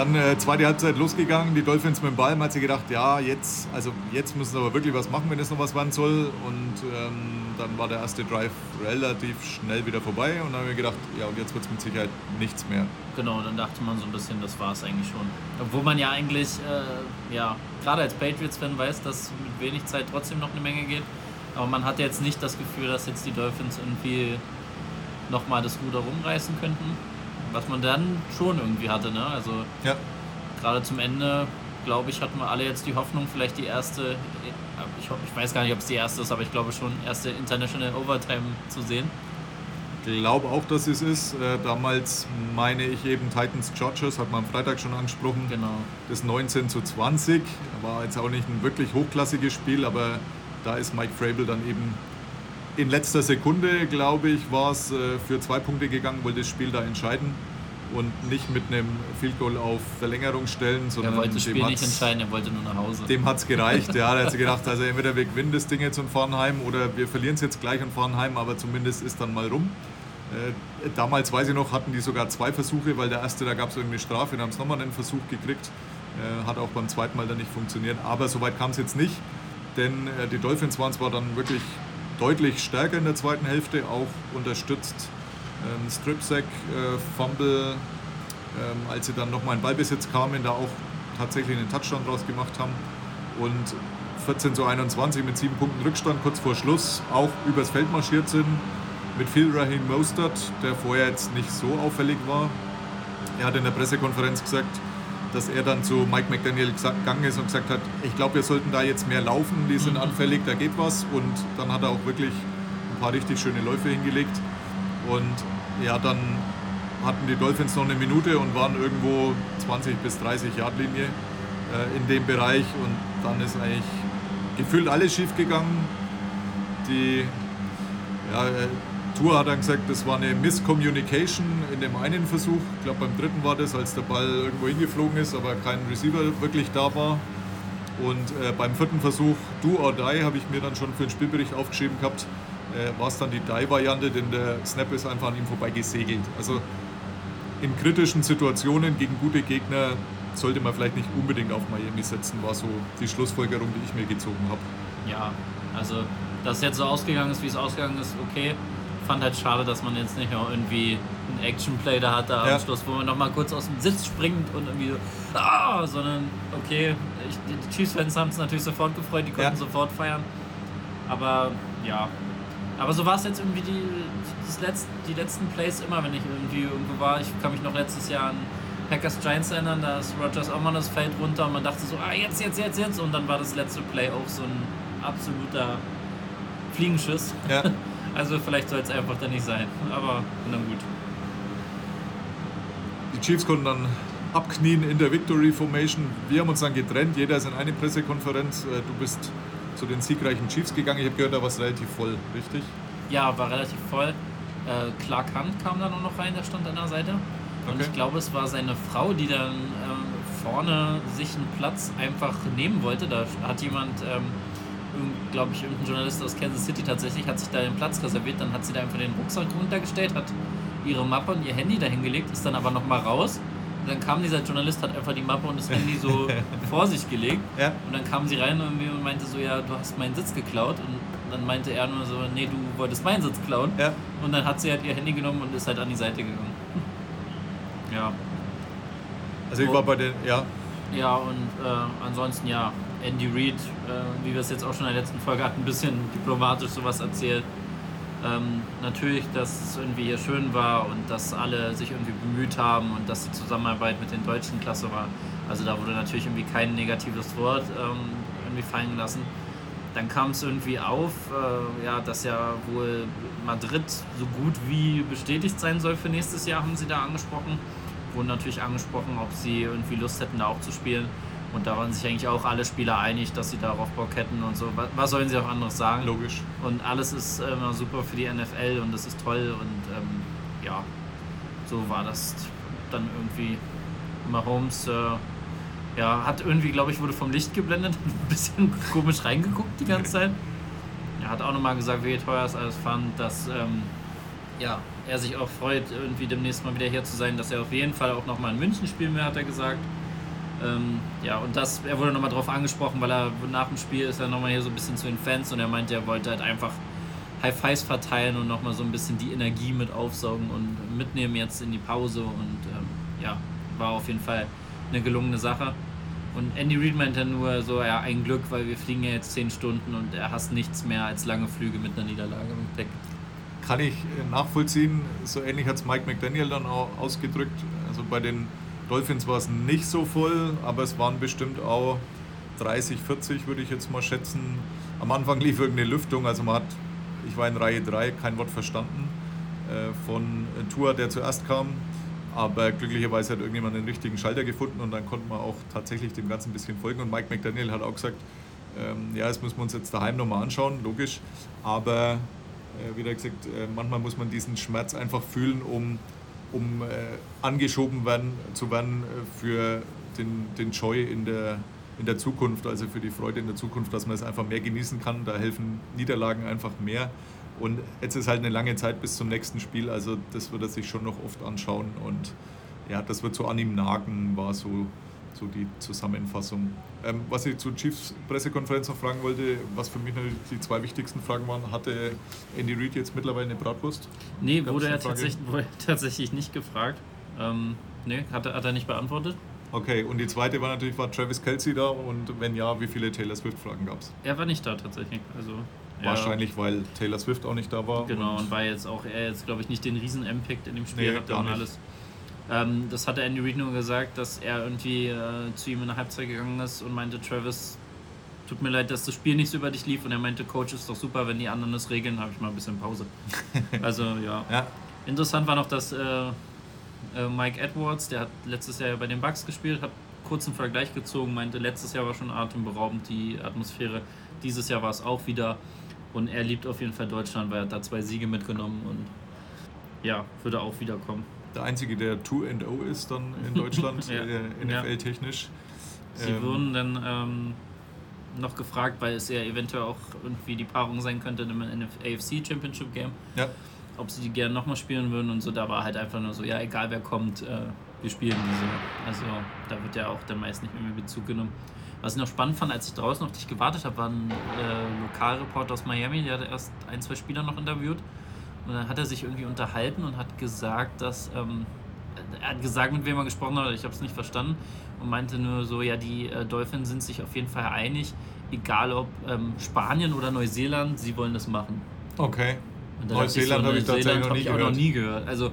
Dann äh, zweite Halbzeit losgegangen, die Dolphins mit dem Ball. Man hat sich gedacht, ja, jetzt, also jetzt müssen sie aber wirklich was machen, wenn es noch was werden soll. Und ähm, dann war der erste Drive relativ schnell wieder vorbei. Und dann haben wir gedacht, ja, und jetzt wird es mit Sicherheit nichts mehr. Genau, dann dachte man so ein bisschen, das war es eigentlich schon. Obwohl man ja eigentlich, äh, ja, gerade als Patriots-Fan weiß, dass mit wenig Zeit trotzdem noch eine Menge geht. Aber man hatte jetzt nicht das Gefühl, dass jetzt die Dolphins irgendwie nochmal das Ruder rumreißen könnten was man dann schon irgendwie hatte. Ne? Also Ja. gerade zum Ende, glaube ich, hatten wir alle jetzt die Hoffnung, vielleicht die erste, ich, ho- ich weiß gar nicht, ob es die erste ist, aber ich glaube schon, erste International Overtime zu sehen. glaube auch, dass es ist. Äh, damals meine ich eben Titans Chargers, hat man am Freitag schon angesprochen. Genau. Das 19 zu 20 war jetzt auch nicht ein wirklich hochklassiges Spiel, aber da ist Mike Frabel dann eben in letzter Sekunde, glaube ich, war es äh, für zwei Punkte gegangen, wollte das Spiel da entscheiden und nicht mit einem Field Goal auf Verlängerung stellen, sondern Er wollte das dem Spiel nicht entscheiden, er wollte nur nach Hause. dem hat es gereicht. Ja, da hat sie gedacht, also entweder wir gewinnen das Ding jetzt und fahren heim oder wir verlieren es jetzt gleich und fahren heim, aber zumindest ist dann mal rum. Äh, damals, weiß ich noch, hatten die sogar zwei Versuche, weil der erste, da gab es irgendeine Strafe, dann haben sie nochmal einen Versuch gekriegt. Äh, hat auch beim zweiten Mal dann nicht funktioniert. Aber soweit kam es jetzt nicht, denn äh, die Dolphins waren zwar dann wirklich deutlich stärker in der zweiten Hälfte, auch unterstützt. Ähm, Strip-Sack, äh, Fumble, ähm, als sie dann nochmal in Ballbesitz kamen, da auch tatsächlich einen Touchdown draus gemacht haben. Und 14 zu 21 mit sieben Punkten Rückstand kurz vor Schluss auch übers Feld marschiert sind. Mit Phil Raheem Mostert, der vorher jetzt nicht so auffällig war. Er hat in der Pressekonferenz gesagt, dass er dann zu Mike McDaniel gegangen ist und gesagt hat, ich glaube, wir sollten da jetzt mehr laufen, die sind anfällig, da geht was. Und dann hat er auch wirklich ein paar richtig schöne Läufe hingelegt. Und ja, dann hatten die Dolphins noch eine Minute und waren irgendwo 20 bis 30 Yard Linie äh, in dem Bereich und dann ist eigentlich gefühlt alles schief gegangen. Die ja, äh, Tour hat dann gesagt, das war eine Miscommunication in dem einen Versuch. Ich glaube beim dritten war das, als der Ball irgendwo hingeflogen ist, aber kein Receiver wirklich da war. Und äh, beim vierten Versuch, Do or Die, habe ich mir dann schon für den Spielbericht aufgeschrieben gehabt, äh, war es dann die Die-Variante, denn der Snap ist einfach an ihm vorbei gesegelt. Also in kritischen Situationen gegen gute Gegner sollte man vielleicht nicht unbedingt auf Miami setzen, war so die Schlussfolgerung, die ich mir gezogen habe. Ja, also, dass es jetzt so ausgegangen ist, wie es ausgegangen ist, okay. Fand halt schade, dass man jetzt nicht noch irgendwie ein Action-Play da hatte am Ja. Schluss, wo man nochmal kurz aus dem Sitz springt und irgendwie so, ah, sondern, okay, ich, die Chiefs-Fans haben es natürlich sofort gefreut, die konnten Ja. sofort feiern. Aber, ja. Aber so war es jetzt irgendwie die, das Letz-, die letzten Plays immer, wenn ich irgendwie irgendwo war. Ich kann mich noch letztes Jahr an Packers Giants erinnern, da ist Rogers auch mal das Feld runter und man dachte so, ah, jetzt, jetzt, jetzt, jetzt. Und dann war das letzte Play auch so ein absoluter Fliegenschiss. Ja. Also vielleicht soll es einfach dann nicht sein. Aber na gut. Die Chiefs konnten dann abknien in der Victory Formation. Wir haben uns dann getrennt, jeder ist in eine Pressekonferenz. Äh, Du bist zu den siegreichen Chiefs gegangen. Ich habe gehört, da war es relativ voll, richtig? Ja, war relativ voll. Äh, Clark Hunt kam dann auch noch rein, der stand an der Seite. Und Okay. ich glaube, es war seine Frau, die dann ähm, vorne sich einen Platz einfach nehmen wollte. Da hat jemand, ähm, glaube ich, irgendein Journalist aus Kansas City tatsächlich, hat sich da den Platz reserviert. Dann hat sie da einfach den Rucksack runtergestellt, hat ihre Mappe und ihr Handy dahingelegt, ist dann aber nochmal raus. Und dann kam dieser Journalist, hat einfach die Mappe und das Handy so vor sich gelegt. Ja. Und dann kam sie rein und meinte so, ja, du hast meinen Sitz geklaut. Und dann meinte er nur so, nee, du wolltest meinen Sitz klauen. Ja. Und dann hat sie halt ihr Handy genommen und ist halt an die Seite gegangen. Ja. Also ich war bei den, ja, Ja, und äh, ansonsten ja, Andy Reid, äh, wie wir es jetzt auch schon in der letzten Folge hatten, ein bisschen diplomatisch sowas erzählt. Ähm, natürlich, dass es irgendwie hier schön war und dass alle sich irgendwie bemüht haben und dass die Zusammenarbeit mit den Deutschen klasse war. Also da wurde natürlich irgendwie kein negatives Wort ähm, irgendwie fallen gelassen. Dann kam es irgendwie auf, äh, ja, dass ja wohl Madrid so gut wie bestätigt sein soll für nächstes Jahr, haben sie da angesprochen. Wurden natürlich angesprochen, ob sie irgendwie Lust hätten, da auch zu spielen. Und da waren sich eigentlich auch alle Spieler einig, dass sie darauf Bock hätten und so. Was, sollen sie auch anderes sagen? Logisch. Und alles ist immer super für die NFL und das ist toll. Und ähm, ja, so war das dann irgendwie. Mahomes äh, ja, hat irgendwie, glaube ich, wurde vom Licht geblendet, ein bisschen komisch reingeguckt die ganze Zeit. Er hat auch nochmal gesagt, wie teuer es alles fand, dass ähm, ja, er sich auch freut, irgendwie demnächst mal wieder hier zu sein, dass er auf jeden Fall auch nochmal in München spielen will, hat er gesagt. Ähm, ja, und das, er wurde nochmal drauf angesprochen, weil er nach dem Spiel ist er nochmal hier so ein bisschen zu den Fans und er meinte, er wollte halt einfach High Fives verteilen und nochmal so ein bisschen die Energie mit aufsaugen und mitnehmen jetzt in die Pause und ähm, ja, war auf jeden Fall eine gelungene Sache. Und Andy Reid meinte nur so, ja, ein Glück, weil wir fliegen ja jetzt 10 Stunden und er hasst nichts mehr als lange Flüge mit einer Niederlage im Gepäck. Kann ich äh, nachvollziehen. So ähnlich hat es Mike McDaniel dann auch ausgedrückt. Also bei den Dolphins war es nicht so voll, aber es waren bestimmt auch 30, 40, würde ich jetzt mal schätzen. Am Anfang lief irgendeine Lüftung, also man hat, ich war in Reihe 3, kein Wort verstanden äh, von Tour, der zuerst kam. Aber glücklicherweise hat irgendjemand den richtigen Schalter gefunden und dann konnte man auch tatsächlich dem Ganzen ein bisschen folgen. Und Mike McDaniel hat auch gesagt, ähm, ja, das müssen wir uns jetzt daheim nochmal anschauen, logisch. Aber äh, wieder gesagt, äh, manchmal muss man diesen Schmerz einfach fühlen, um, um äh, angeschoben werden, zu werden äh, für den, den Joy in der, in der Zukunft, also für die Freude in der Zukunft, dass man es einfach mehr genießen kann. Da helfen Niederlagen einfach mehr. Und jetzt ist halt eine lange Zeit bis zum nächsten Spiel, also das wird er sich schon noch oft anschauen. Und ja, das wird so an ihm nagen, war so, so die Zusammenfassung. Ähm, was ich zur Chiefs Pressekonferenz noch fragen wollte, was für mich natürlich die zwei wichtigsten Fragen waren, hatte Andy Reid jetzt mittlerweile eine Bratwurst? Nee, wurde er tatsächlich, wurde tatsächlich nicht gefragt. Ähm, nee, hat er, hat er nicht beantwortet. Okay, und die zweite war natürlich, war Travis Kelsey da und wenn ja, wie viele Taylor Swift-Fragen gab es? Er war nicht da tatsächlich. Also, Wahrscheinlich, weil Taylor Swift auch nicht da war. Genau, und und weil jetzt auch er jetzt, glaube ich, nicht den riesen Impact in dem Spiel Nee, gar und nicht. Ähm, das hatte Andy Reid nur gesagt, dass er irgendwie äh, zu ihm in der Halbzeit gegangen ist und meinte, Travis, tut mir leid, dass das Spiel nicht so über dich lief. Und er meinte, Coach, ist doch super, wenn die anderen das regeln, habe ich mal ein bisschen Pause. Also ja. Ja, Interessant war noch, dass äh, äh, Mike Edwards, der hat letztes Jahr ja bei den Bucks gespielt, hat kurzen Vergleich gezogen, meinte, letztes Jahr war schon atemberaubend die Atmosphäre, dieses Jahr war es auch wieder. Und er liebt auf jeden Fall Deutschland, weil er hat da zwei Siege mitgenommen und ja, würde auch wiederkommen. Der Einzige, der 2-0 ist dann in Deutschland, Ja. äh, NFL-technisch. Sie Ähm, wurden dann ähm, noch gefragt, weil es ja eventuell auch irgendwie die Paarung sein könnte in einem AFC Championship Game, Ja, ob sie die gerne nochmal spielen würden und so. Da war halt einfach nur so, ja, egal wer kommt, äh, wir spielen diese. Also da wird ja auch dann meist nicht mehr Bezug genommen. Was ich noch spannend fand, als ich draußen auf dich gewartet habe, war ein äh, Lokalreporter aus Miami, der hat erst ein, zwei Spieler noch interviewt. Und dann hat er sich irgendwie unterhalten und hat gesagt, dass. Ähm, er hat gesagt, mit wem er gesprochen hat, ich habe es nicht verstanden. Und meinte nur so: Ja, die äh, Dolphins sind sich auf jeden Fall einig, egal ob ähm, Spanien oder Neuseeland, sie wollen das machen. okay. Und dann dachte Neuseeland habe ich tatsächlich Neuseeland noch hab nie ich auch gehört. noch nie gehört. Also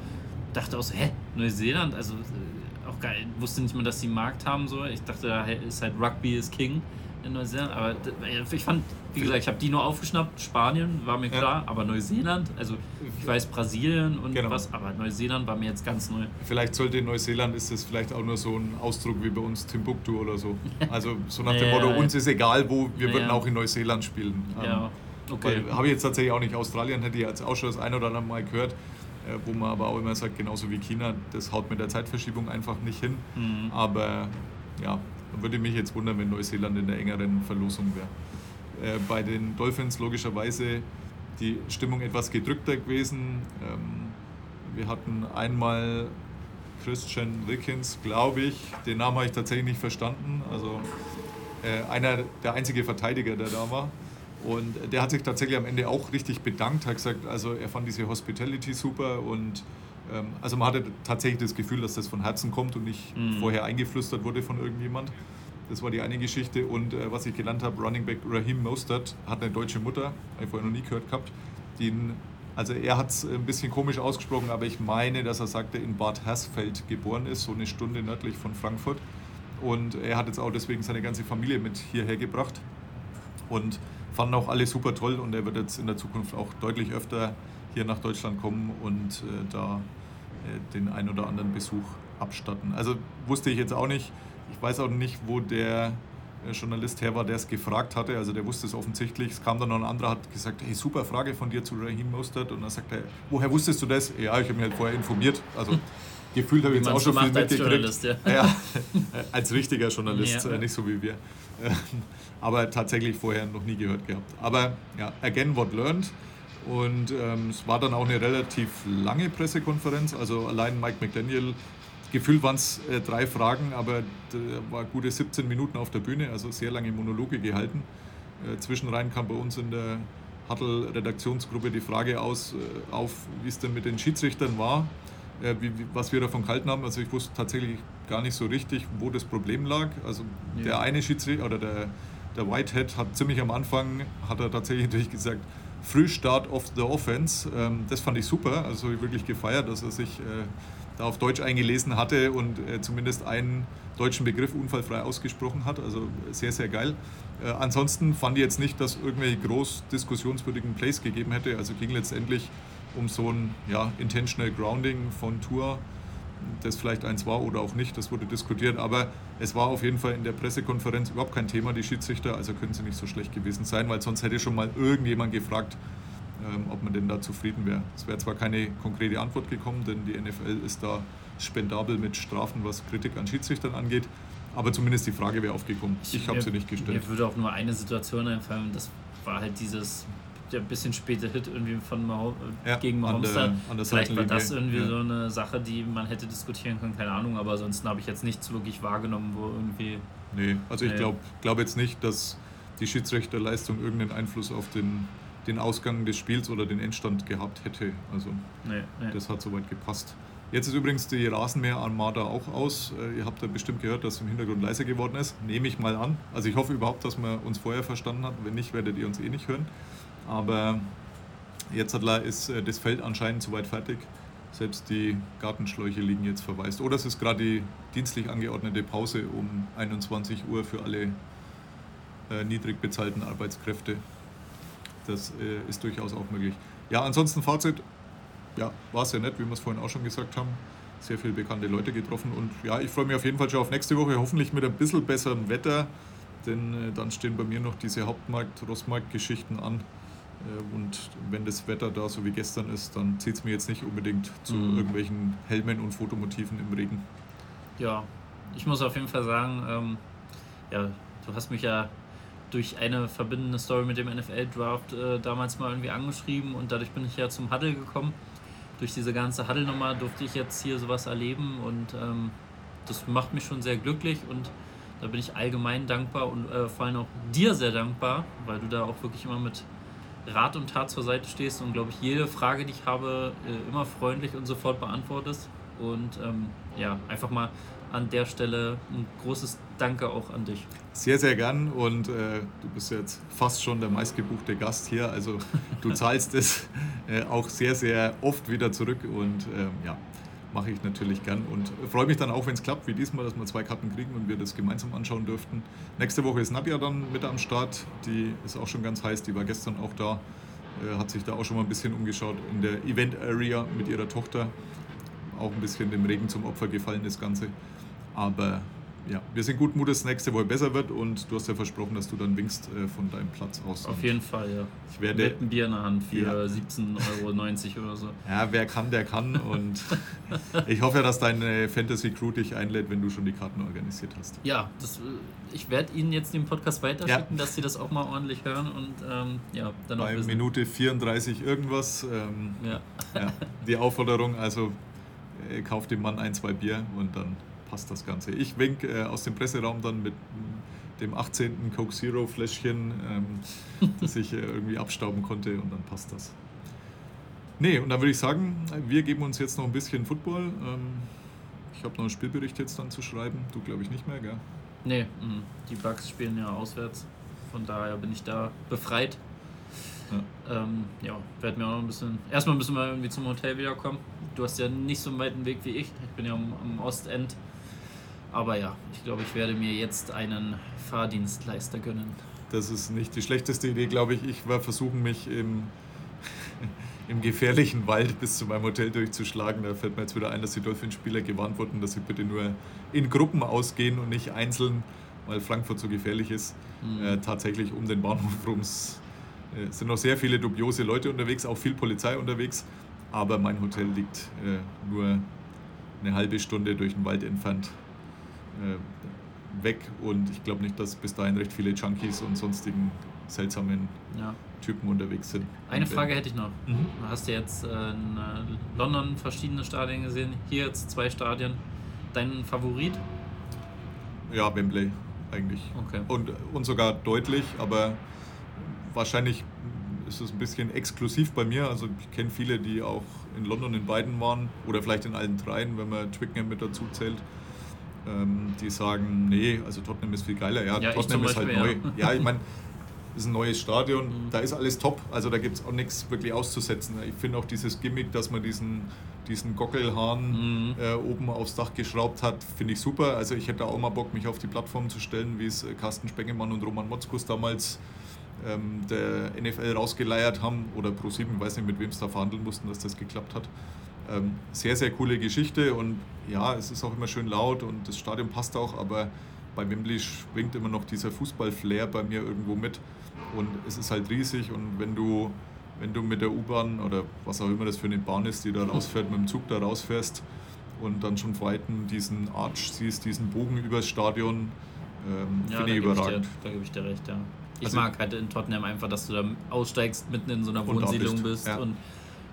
dachte auch so, hä, Neuseeland? Also äh, auch geil. Wusste nicht mal, dass einen Markt haben. So. Ich dachte, da ist halt Rugby is King in Neuseeland. Aber d- ich fand, wie gesagt, ich habe die nur aufgeschnappt. Spanien war mir Ja. klar, aber Neuseeland, also ich weiß Brasilien und Genau. was, aber Neuseeland war mir jetzt ganz neu. Vielleicht sollte in Neuseeland ist das vielleicht auch nur so ein Ausdruck wie bei uns Timbuktu oder so. Also so nach dem Ja, Motto, ja. uns ist egal wo, wir Ja, würden ja. auch in Neuseeland spielen. Ja, okay. Habe ich jetzt tatsächlich auch nicht. Australien hätte ich jetzt auch schon das ein oder andere Mal gehört, äh, wo man aber auch immer sagt, genauso wie China, das haut mit der Zeitverschiebung einfach nicht hin. Mhm. Aber ja, würde mich jetzt wundern, wenn Neuseeland in der engeren Verlosung wäre. Äh, bei den Dolphins logischerweise die Stimmung etwas gedrückter gewesen. Ähm, wir hatten einmal Christian Rickens, glaube ich, den Namen habe ich tatsächlich nicht verstanden. Also äh, einer der einzige Verteidiger, der da war. Und der hat sich tatsächlich am Ende auch richtig bedankt, hat gesagt, also er fand diese Hospitality super und also man hatte tatsächlich das Gefühl, dass das von Herzen kommt und nicht Mhm. vorher eingeflüstert wurde von irgendjemand. Das war die eine Geschichte. Und äh, was ich gelernt habe, Running Back Raheem Mostert hat eine deutsche Mutter, habe ich vorher noch nie gehört gehabt, die ihn Also er hat es ein bisschen komisch ausgesprochen, aber ich meine, dass er sagte, in Bad Hersfeld geboren ist, so eine Stunde nördlich von Frankfurt. Und er hat jetzt auch deswegen seine ganze Familie mit hierher gebracht. Und fanden auch alle super toll und er wird jetzt in der Zukunft auch deutlich öfter hier nach Deutschland kommen und äh, da den ein oder anderen Besuch abstatten. Also wusste ich jetzt auch nicht. Ich weiß auch nicht, wo der äh, Journalist her war, der es gefragt hatte. Also der wusste es offensichtlich. Es kam dann noch ein anderer, hat gesagt, hey, super Frage von dir zu Raheem Mostert. Und dann sagt er, woher wusstest du das? Ja, ich habe mich halt vorher informiert. Also gefühlt habe ich jetzt auch schon viel mitgekriegt. Ja. Ja, äh, als richtiger Journalist, Ja. äh, nicht so wie wir. Aber tatsächlich vorher noch nie gehört gehabt. Aber ja, again what learned. Und ähm, es war dann auch eine relativ lange Pressekonferenz. Also allein Mike McDaniel, gefühlt waren es äh, drei Fragen, aber war gute 17 Minuten auf der Bühne, also sehr lange Monologe gehalten. Äh, zwischenrein kam bei uns in der Huddle-Redaktionsgruppe die Frage aus, äh, auf, wie es denn mit den Schiedsrichtern war, äh, wie, was wir davon gehalten haben. Also ich wusste tatsächlich gar nicht so richtig, wo das Problem lag. Also der eine Schiedsrichter oder der, der Whitehead hat ziemlich am Anfang, hat er tatsächlich natürlich gesagt, Frühstart of the Offense. Ähm, das fand ich super, also wirklich gefeiert, dass er sich äh, da auf Deutsch eingelesen hatte und äh, zumindest einen deutschen Begriff unfallfrei ausgesprochen hat. Also sehr, sehr geil. Äh, ansonsten fand ich jetzt nicht, dass irgendwelche groß diskussionswürdigen Plays gegeben hätte. Also ging letztendlich um so ein ja, Intentional Grounding von Tour, das vielleicht eins war oder auch nicht, das wurde diskutiert. Aber es war auf jeden Fall in der Pressekonferenz überhaupt kein Thema, die Schiedsrichter. Also können sie nicht so schlecht gewesen sein, weil sonst hätte schon mal irgendjemand gefragt, ähm, ob man denn da zufrieden wäre. Es wäre zwar keine konkrete Antwort gekommen, denn die NFL ist da spendabel mit Strafen, was Kritik an Schiedsrichtern angeht. Aber zumindest die Frage wäre aufgekommen. Ich habe Mir- sie nicht gestellt. Mir würde auch nur eine Situation einfallen, das war halt dieses der bisschen späte Hit irgendwie von Mahom Ja, gegen Mahomes. da. Vielleicht war das irgendwie ja. so eine Sache, die man hätte diskutieren können, keine Ahnung, aber ansonsten habe ich jetzt nichts wirklich wahrgenommen, wo irgendwie. Nee, also ich glaube glaub jetzt nicht, dass die Schiedsrichterleistung irgendeinen Einfluss auf den, den Ausgang des Spiels oder den Endstand gehabt hätte. Also Nee, nee. das hat soweit gepasst. Jetzt ist übrigens die Rasenmäher-Armada auch aus. Äh, Ihr habt ja bestimmt gehört, dass es im Hintergrund leiser geworden ist. Nehme ich mal an. Also ich hoffe überhaupt, dass man uns vorher verstanden hat. Wenn nicht, werdet ihr uns eh nicht hören. Aber jetzt ist äh, das Feld anscheinend soweit fertig. Selbst die Gartenschläuche liegen jetzt verwaist. Oder es ist gerade die dienstlich angeordnete Pause um 21 Uhr für alle äh, niedrig bezahlten Arbeitskräfte. Das äh, ist durchaus auch möglich. Ja, ansonsten Fazit, ja, war sehr nett, wie wir es vorhin auch schon gesagt haben. Sehr viele bekannte Leute getroffen und ja, ich freue mich auf jeden Fall schon auf nächste Woche, hoffentlich mit ein bisschen besserem Wetter, denn äh, dann stehen bei mir noch diese Hauptmarkt-Rossmarkt-Geschichten an. Äh, und wenn das Wetter da so wie gestern ist, dann zieht es mir jetzt nicht unbedingt zu Mhm. irgendwelchen Helmen und Fotomotiven im Regen. Ja, ich muss auf jeden Fall sagen, ähm, ja, du hast mich ja durch eine verbindende Story mit dem NFL-Draft äh, damals mal irgendwie angeschrieben und dadurch bin ich ja zum Huddle gekommen. Durch diese ganze Huddle-Nummer durfte ich jetzt hier sowas erleben und ähm, das macht mich schon sehr glücklich und da bin ich allgemein dankbar und äh, vor allem auch dir sehr dankbar, weil du da auch wirklich immer mit Rat und Tat zur Seite stehst und glaube ich jede Frage, die ich habe, äh, immer freundlich und sofort beantwortest. Und ähm, ja, einfach mal an der Stelle ein großes Danke auch an dich. Sehr, sehr gern und äh, du bist jetzt fast schon der meistgebuchte Gast hier. Also du zahlst es äh, auch sehr, sehr oft wieder zurück und ähm, ja, mache ich natürlich gern und freue mich dann auch, wenn es klappt, wie diesmal, dass wir zwei Karten kriegen und wir das gemeinsam anschauen dürften. Nächste Woche ist Nadja dann mit am Start, die ist auch schon ganz heiß, die war gestern auch da, äh, hat sich da auch schon mal ein bisschen umgeschaut in der Event Area mit ihrer Tochter. Auch ein bisschen dem Regen zum Opfer gefallen, das Ganze. Aber ja, wir sind gut Mut, dass nächste Woche besser wird und du hast ja versprochen, dass du dann winkst äh, von deinem Platz aus. Auf jeden Fall, ja. Ich werde, Mit einem Bier in der Hand für Ja. 17,90 Euro oder so. ja, wer kann, der kann. Und ich hoffe ja, dass deine Fantasy Crew dich einlädt, wenn du schon die Karten organisiert hast. Ja, das, äh, ich werde Ihnen jetzt den Podcast weiterschicken, dass Sie das auch mal ordentlich hören und ähm, ja, dann auch Bei wissen. Minute 34 irgendwas. Ähm, Ja. ja, die Aufforderung, also äh, kauft dem Mann ein, zwei Bier und dann passt das Ganze. Ich wink äh, aus dem Presseraum dann mit dem 18. Coke Zero Fläschchen, ähm, das ich äh, irgendwie abstauben konnte und dann passt das. Nee, und dann würde ich sagen, wir geben uns jetzt noch ein bisschen Football. Ähm, ich habe noch einen Spielbericht jetzt dann zu schreiben. Du glaube ich nicht mehr, gell? Nee, mh. die Bugs spielen ja auswärts. Von daher bin ich da befreit. Ja. Ähm, ja, werden wir auch noch ein bisschen. Erstmal müssen wir irgendwie zum Hotel wiederkommen. Du hast ja nicht so einen weiten Weg wie ich. Ich bin ja am, am Ostend. Aber ja, ich glaube, ich werde mir jetzt einen Fahrdienstleister gönnen. Das ist nicht die schlechteste Idee, glaube ich. Ich werde versuchen, mich im, im gefährlichen Wald bis zu meinem Hotel durchzuschlagen. Da fällt mir jetzt wieder ein, dass die Dolphinspieler gewarnt wurden, dass sie bitte nur in Gruppen ausgehen und nicht einzeln, weil Frankfurt so gefährlich ist. Mhm. Äh, tatsächlich um den Bahnhof rum äh, sind noch sehr viele dubiose Leute unterwegs, auch viel Polizei unterwegs. Aber mein Hotel liegt äh, nur eine halbe Stunde durch den Wald entfernt weg und ich glaube nicht, dass bis dahin recht viele Junkies und sonstigen seltsamen Ja. Typen unterwegs sind. Eine äh, Frage hätte ich noch. Mhm. Du hast ja jetzt äh, in äh, London verschiedene Stadien gesehen. Hier jetzt zwei Stadien. Dein Favorit? Ja, Wembley eigentlich. Okay. Und, und sogar deutlich, aber wahrscheinlich ist es ein bisschen exklusiv bei mir. Also ich kenne viele, die auch in London in beiden waren oder vielleicht in allen dreien, wenn man Twickenham mit dazu zählt. Ähm, die sagen, nee, also Tottenham ist viel geiler. Ja, Ja, Tottenham ist halt Beispiel, neu. ja. Ja, ich meine, ist ein neues Stadion, Mhm. da ist alles top. Also da gibt es auch nichts wirklich auszusetzen. Ich finde auch dieses Gimmick, dass man diesen, diesen Gockelhahn Mhm. äh, oben aufs Dach geschraubt hat, finde ich super. Also ich hätte auch mal Bock, mich auf die Plattform zu stellen, wie es äh, Carsten Spengemann und Roman Motzkus damals ähm, der NFL rausgeleiert haben oder Pro7, ich weiß nicht, mit wem es da verhandeln mussten, dass das geklappt hat. Ähm, sehr, sehr coole Geschichte und ja, es ist auch immer schön laut und das Stadion passt auch, aber bei Wembley schwingt immer noch dieser Fußball-Flair bei mir irgendwo mit und es ist halt riesig und wenn du, wenn du mit der U-Bahn oder was auch immer das für eine Bahn ist, die da rausfährt, mit dem Zug da rausfährst und dann schon von Weitem diesen Arch siehst, diesen Bogen übers Stadion, ähm, Ja, finde ich gebe ich, dir, überragend. da gebe ich dir recht, ja. Ich Also- mag halt in Tottenham einfach, dass du da aussteigst, mitten in so einer Wohnsiedlung bist, bist ja. und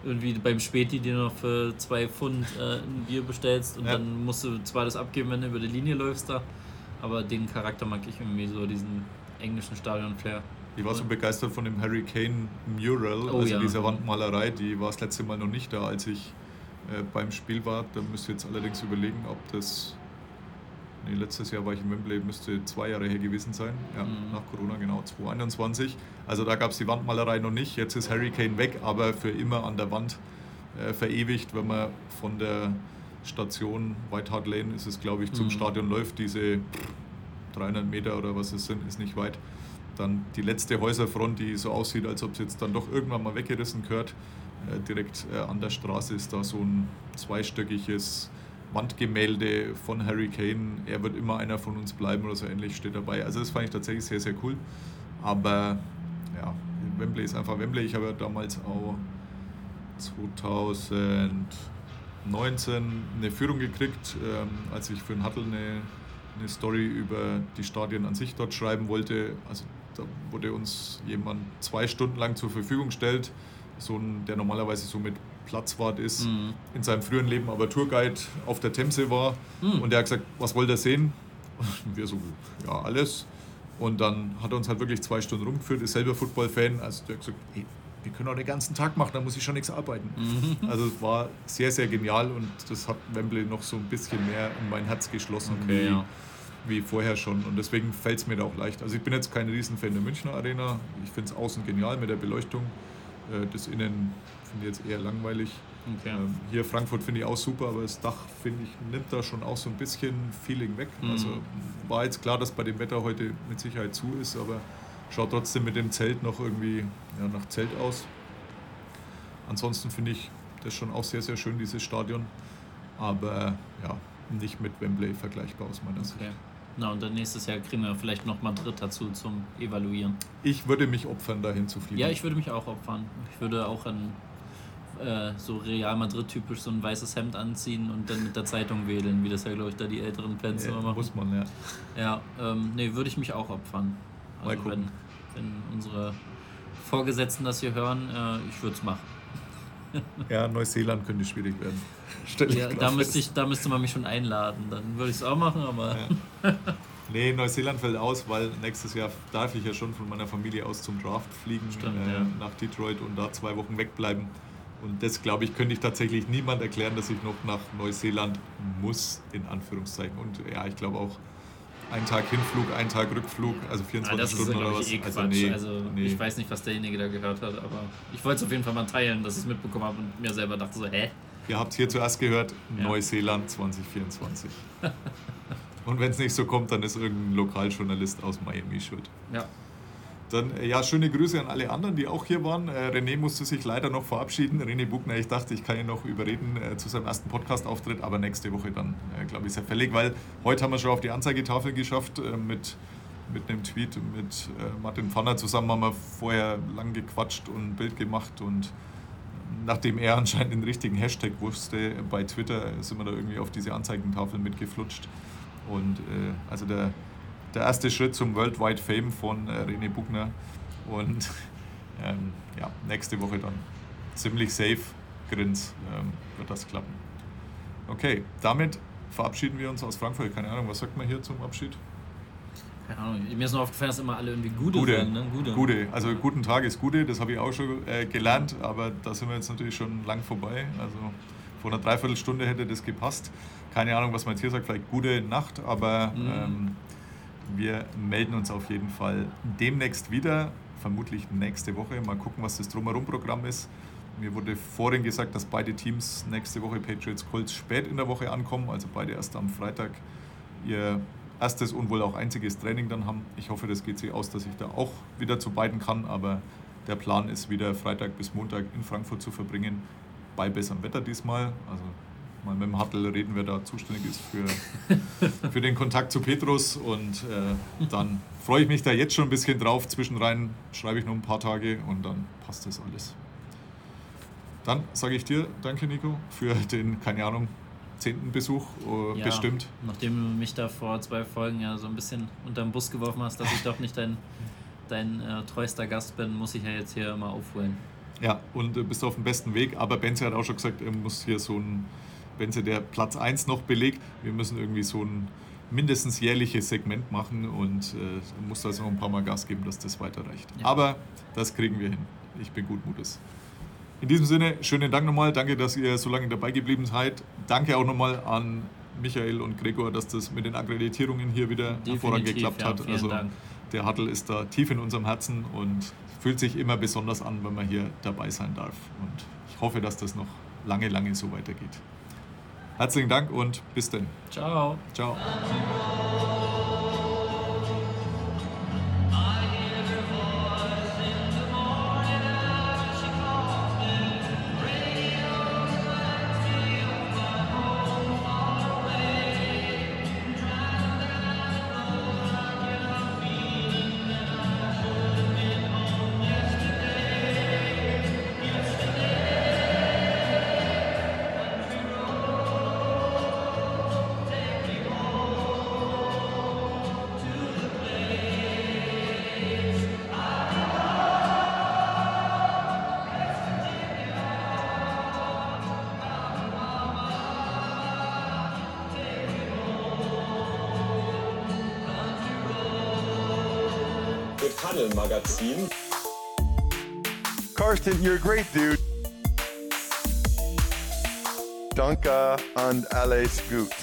irgendwie beim Späti dir noch für zwei Pfund äh, ein Bier bestellst und Ja. dann musst du zwar das abgeben, wenn du über die Linie läufst da, aber den Charakter mag ich irgendwie so, diesen englischen Stadion-Flair. Ich war so begeistert von dem Harry Kane Mural, Oh also ja. dieser Wandmalerei, die war das letzte Mal noch nicht da, als ich äh, beim Spiel war. Da müsst ihr jetzt allerdings überlegen, ob das. Nee, letztes Jahr war ich in Wembley, müsste zwei Jahre her gewesen sein. Ja, Mhm. nach Corona, genau, 2021. Also da gab es die Wandmalerei noch nicht. Jetzt ist Harry Kane weg, aber für immer an der Wand äh, verewigt, wenn man von der Station White Hart Lane ist es, glaube ich, zum Mhm. Stadion läuft. Diese 300 Meter oder was es sind, ist nicht weit. Dann die letzte Häuserfront, die so aussieht, als ob sie jetzt dann doch irgendwann mal weggerissen gehört. Äh, direkt äh, an der Straße ist da so ein zweistöckiges Wandgemälde von Harry Kane. Er wird immer einer von uns bleiben oder so ähnlich steht dabei. Also das fand ich tatsächlich sehr, sehr cool. Aber Wembley ist einfach Wembley. Ich habe ja damals auch 2019 eine Führung gekriegt, ähm, als ich für den Huttle eine, eine Story über die Stadien an sich dort schreiben wollte. Also da wurde uns jemand zwei Stunden lang zur Verfügung gestellt, so ein, der normalerweise so mit Platzwart ist, Mhm. in seinem früheren Leben aber Tourguide auf der Themse war. Mhm. Und der hat gesagt, was wollt ihr sehen? Und wir so, ja, alles. Und dann hat er uns halt wirklich zwei Stunden rumgeführt, ist selber Football-Fan. Also der hat gesagt, hey, wir können auch den ganzen Tag machen, da muss ich schon nichts arbeiten. Mhm. Also es war sehr, sehr genial und das hat Wembley noch so ein bisschen mehr in mein Herz geschlossen Okay, wie, ja. wie vorher schon. Und deswegen fällt es mir da auch leicht. Also ich bin jetzt kein Riesenfan der Münchner Arena. Ich finde es außen genial mit der Beleuchtung. Äh, Das Innen finde ich jetzt eher langweilig. Okay. Ähm, Hier Frankfurt finde ich auch super, aber das Dach finde ich nimmt da schon auch so ein bisschen Feeling weg. Mhm. Also war jetzt klar, dass bei dem Wetter heute mit Sicherheit zu ist, aber schaut trotzdem mit dem Zelt noch irgendwie ja, nach Zelt aus. Ansonsten finde ich das schon auch sehr, sehr schön, dieses Stadion. Aber ja, nicht mit Wembley vergleichbar aus meiner Sicht. okay. Na, und dann nächstes Jahr kriegen wir vielleicht noch Madrid dazu zum Evaluieren. Ich würde mich opfern, dahin zu fliegen. Ja, ich würde mich auch opfern. Ich würde auch ein äh, so Real Madrid typisch so ein weißes Hemd anziehen und dann mit der Zeitung wedeln, wie das ja glaube ich da die älteren Fans ja, immer machen. muss man, ja. Ja, ähm, nee, würde ich mich auch opfern. Mal Also wenn, gucken. wenn unsere Vorgesetzten das hier hören, äh, ich würde es machen. Ja, Neuseeland könnte schwierig werden. Ja, da, fest. müsste ich, da müsste man mich schon einladen. Dann würde ich es auch machen, aber Ja. Nee, Neuseeland fällt aus, weil nächstes Jahr darf ich ja schon von meiner Familie aus zum Draft fliegen Stimmt, äh, ja. nach Detroit und da zwei Wochen wegbleiben. Und das, glaube ich, könnte ich tatsächlich niemand erklären, dass ich noch nach Neuseeland muss, in Anführungszeichen. Und ja, ich glaube auch ein Tag Hinflug, ein Tag Rückflug, also 24 Ah, das ist, Stunden oder was. ich, eh also nee, also nee. ich weiß nicht, was derjenige da gehört hat, aber ich wollte es auf jeden Fall mal teilen, dass ich es mitbekommen habe und mir selber dachte so, hä? Ihr habt hier zuerst gehört, Ja. Neuseeland 2024. Und wenn es nicht so kommt, dann ist irgendein Lokaljournalist aus Miami schuld. Ja. Dann äh, ja, schöne Grüße an alle anderen, die auch hier waren. Äh, René musste sich leider noch verabschieden. René Buchner, ich dachte, ich kann ihn noch überreden äh, zu seinem ersten Podcast-Auftritt, aber nächste Woche dann, äh, glaube ich, sehr fällig, weil heute haben wir schon auf die Anzeigetafel geschafft äh, mit, mit einem Tweet mit äh, Martin Pfanner zusammen haben wir vorher lang gequatscht und ein Bild gemacht und nachdem er anscheinend den richtigen Hashtag wusste bei Twitter, sind wir da irgendwie auf diese Anzeigentafel mitgeflutscht. Und also der, der erste Schritt zum Worldwide Fame von äh, René Buchner. Und ähm, ja, nächste Woche dann ziemlich safe, Grins, ähm, wird das klappen. Okay, damit verabschieden wir uns aus Frankfurt. Keine Ahnung, was sagt man hier zum Abschied? Keine Ahnung. Mir ist nur aufgefallen, dass immer alle irgendwie Gude, Gute, sagen. Ne? Gude. Gute. Also guten Tag ist Gute, das habe ich auch schon äh, gelernt, aber da sind wir jetzt natürlich schon lang vorbei. Also vor einer Dreiviertelstunde hätte das gepasst. Keine Ahnung, was man jetzt hier sagt, vielleicht gute Nacht, aber Mhm. ähm, wir melden uns auf jeden Fall demnächst wieder, vermutlich nächste Woche. Mal gucken, was das Drumherum-Programm ist. Mir wurde vorhin gesagt, dass beide Teams nächste Woche Patriots Colts spät in der Woche ankommen, also beide erst am Freitag ihr erstes und wohl auch einziges Training dann haben. Ich hoffe, das geht sich aus, dass ich da auch wieder zu beiden kann, aber der Plan ist wieder Freitag bis Montag in Frankfurt zu verbringen, bei besserem Wetter diesmal. Also mal mit dem Hattel reden, wer da zuständig ist für, für den Kontakt zu Petrus und äh, dann freue ich mich da jetzt schon ein bisschen drauf. Zwischenrein schreibe ich noch ein paar Tage und dann passt das alles. Dann sage ich dir danke, Nico, für den, keine Ahnung, zehnten Besuch äh, Ja, bestimmt. Nachdem du mich da vor zwei Folgen ja so ein bisschen unter den Bus geworfen hast, dass ich doch nicht dein, dein äh, treuester Gast bin, muss ich ja jetzt hier mal aufholen. Ja, und äh, bist auf dem besten Weg. Aber Benze hat auch schon gesagt, er muss hier so ein, Benze, der Platz 1 noch belegt, wir müssen irgendwie so ein mindestens jährliches Segment machen und äh, muss da also noch ein paar Mal Gas geben, dass das weiterreicht. Ja. Aber das kriegen wir hin. Ich bin gut Mutes. In diesem Sinne, schönen Dank nochmal. Danke, dass ihr so lange dabei geblieben seid. Danke auch nochmal an Michael und Gregor, dass das mit den Akkreditierungen hier wieder hervorragend geklappt ja, hat. Also Dank. der Huddle ist da tief in unserem Herzen und fühlt sich immer besonders an, wenn man hier dabei sein darf. Und ich hoffe, dass das noch lange, lange so weitergeht. Herzlichen Dank und bis denn. Ciao. Ciao. Danke and alles gut.